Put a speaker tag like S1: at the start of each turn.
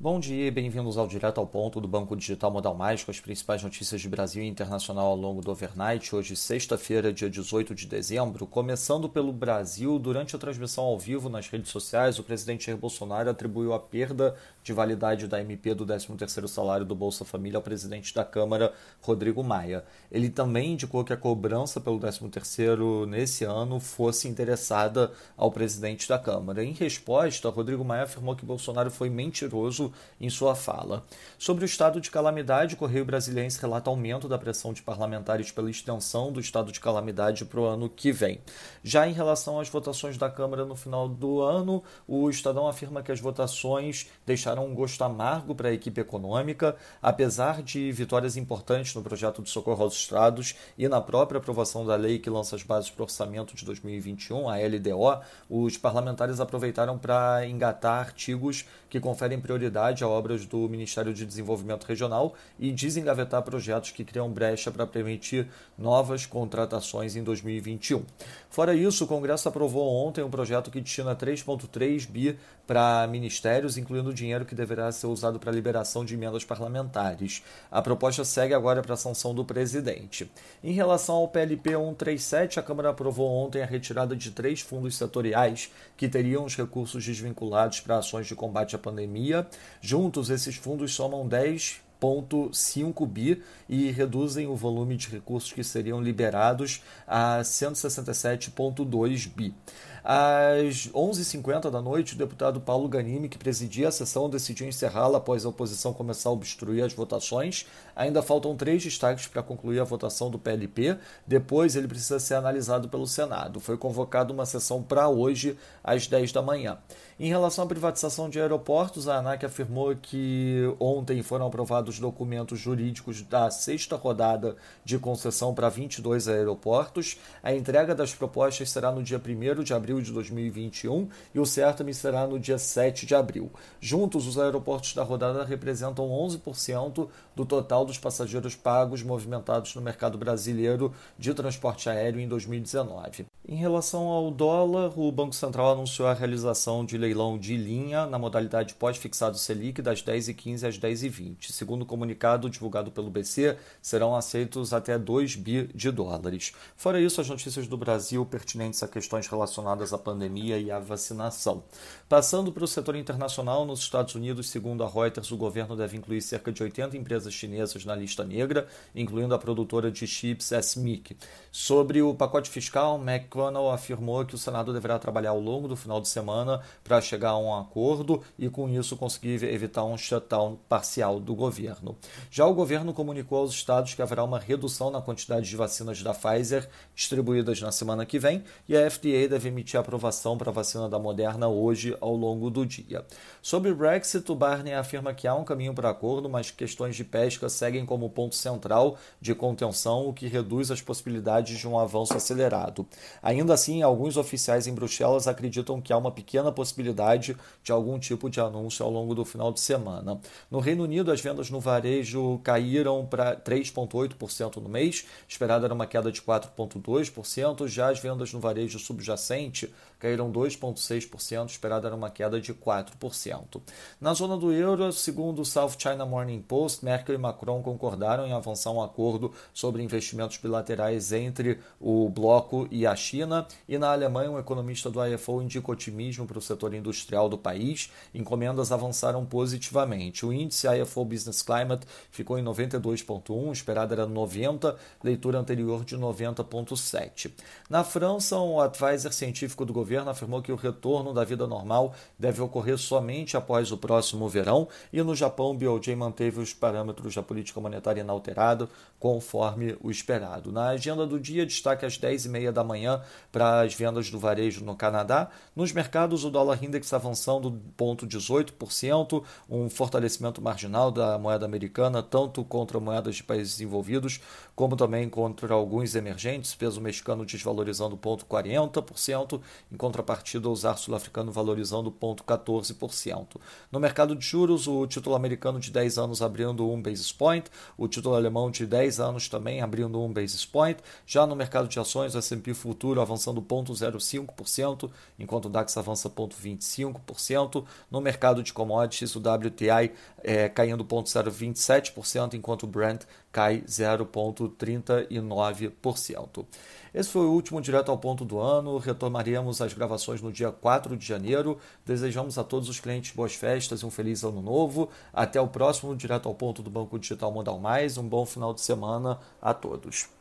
S1: Bom dia e bem-vindos ao Direto ao Ponto do Banco Digital Modal Mais, com as principais notícias de Brasil e internacional ao longo do overnight. Hoje, sexta-feira, dia 18 de dezembro. Começando pelo Brasil, durante a transmissão ao vivo nas redes sociais, o presidente Jair Bolsonaro atribuiu a perda de validade da MP do 13º salário do Bolsa Família ao presidente da Câmara, Rodrigo Maia. Ele também indicou que a cobrança pelo 13º nesse ano fosse interessada ao presidente da Câmara. Em resposta, Rodrigo Maia afirmou que Bolsonaro foi mentiroso em sua fala. Sobre o estado de calamidade, o Correio Brasiliense relata aumento da pressão de parlamentares pela extensão do estado de calamidade para o ano que vem. Já em relação às votações da Câmara no final do ano, o Estadão afirma que as votações deixaram um gosto amargo para a equipe econômica, apesar de vitórias importantes no projeto de socorro aos estados e na própria aprovação da lei que lança as bases para o orçamento de 2021, a LDO, os parlamentares aproveitaram para engatar artigos que conferem prioridade prioridade a obras do Ministério de Desenvolvimento Regional e desengavetar projetos que criam brecha para permitir novas contratações em 2021. Fora isso, o Congresso aprovou ontem um projeto que destina 3,3 bi para ministérios, incluindo dinheiro que deverá ser usado para a liberação de emendas parlamentares. A proposta segue agora para a sanção do presidente. Em relação ao PLP 137, a Câmara aprovou ontem a retirada de três fundos setoriais que teriam os recursos desvinculados para ações de combate à pandemia. Juntos, esses fundos somam 10 1,5 bi e reduzem o volume de recursos que seriam liberados a 167,2 bi. Às 11h50 da noite, o deputado Paulo Ganimi, que presidia a sessão, decidiu encerrá-la após a oposição começar a obstruir as votações. Ainda faltam três destaques para concluir a votação do PLP. Depois, ele precisa ser analisado pelo Senado. Foi convocada uma sessão para hoje, às 10 da manhã. Em relação à privatização de aeroportos, a ANAC afirmou que ontem foram aprovados documentos jurídicos da sexta rodada de concessão para 22 aeroportos. A entrega das propostas será no dia 1 de abril de 2021 e o certame será no dia 7 de abril. Juntos, os aeroportos da rodada representam 11% do total dos passageiros pagos movimentados no mercado brasileiro de transporte aéreo em 2019. Em relação ao dólar, o Banco Central anunciou a realização de leilão de linha na modalidade pós-fixado Selic das 10h15 às 10h20. Segundo o comunicado divulgado pelo BC, serão aceitos até 2 bi de dólares. Fora isso, as notícias do Brasil pertinentes a questões relacionadas à pandemia e à vacinação. Passando para o setor internacional, nos Estados Unidos, segundo a Reuters, o governo deve incluir cerca de 80 empresas chinesas na lista negra, incluindo a produtora de chips SMIC. Sobre o pacote fiscal, Mac McConnell afirmou que o Senado deverá trabalhar ao longo do final de semana para chegar a um acordo e, com isso, conseguir evitar um shutdown parcial do governo. Já o governo comunicou aos estados que haverá uma redução na quantidade de vacinas da Pfizer distribuídas na semana que vem e a FDA deve emitir aprovação para a vacina da Moderna hoje ao longo do dia. Sobre o Brexit, o Barney afirma que há um caminho para acordo, mas questões de pesca seguem como ponto central de contenção, o que reduz as possibilidades de um avanço acelerado. Ainda assim, alguns oficiais em Bruxelas acreditam que há uma pequena possibilidade de algum tipo de anúncio ao longo do final de semana. No Reino Unido, as vendas no varejo caíram para 3,8% no mês, esperada era uma queda de 4,2%, já as vendas no varejo subjacente caíram 2,6%, esperada era uma queda de 4%. Na zona do euro, segundo o South China Morning Post, Merkel e Macron concordaram em avançar um acordo sobre investimentos bilaterais entre o bloco e a China China e na Alemanha, um economista do IFO indica otimismo para o setor industrial do país. Encomendas avançaram positivamente. O índice IFO Business Climate ficou em 92,1, esperado era 90, leitura anterior de 90,7. Na França, um advisor científico do governo afirmou que o retorno da vida normal deve ocorrer somente após o próximo verão. E no Japão, o BOJ manteve os parâmetros da política monetária inalterado, conforme o esperado. Na agenda do dia, destaque às 10h30 da manhã para as vendas do varejo no Canadá. Nos mercados, o dólar index avançando 0,18%, um fortalecimento marginal da moeda americana, tanto contra moedas de países desenvolvidos, como também contra alguns emergentes, peso mexicano desvalorizando 0,40%, em contrapartida, o ZAR sul-africano valorizando 0,14%. No mercado de juros, o título americano de 10 anos abrindo 1 basis point, o título alemão de 10 anos também abrindo 1 basis point. Já no mercado de ações, o S&P Futuro futuro avançando 0,05%, enquanto o DAX avança 0,25%. No mercado de commodities, o WTI é, caindo 0,27%, enquanto o Brent cai 0,39%. Esse foi o último Direto ao Ponto do ano. Retomaremos as gravações no dia 4 de janeiro. Desejamos a todos os clientes boas festas e um feliz ano novo. Até o próximo Direto ao Ponto do Banco Digital Modal Mais. Um bom final de semana a todos.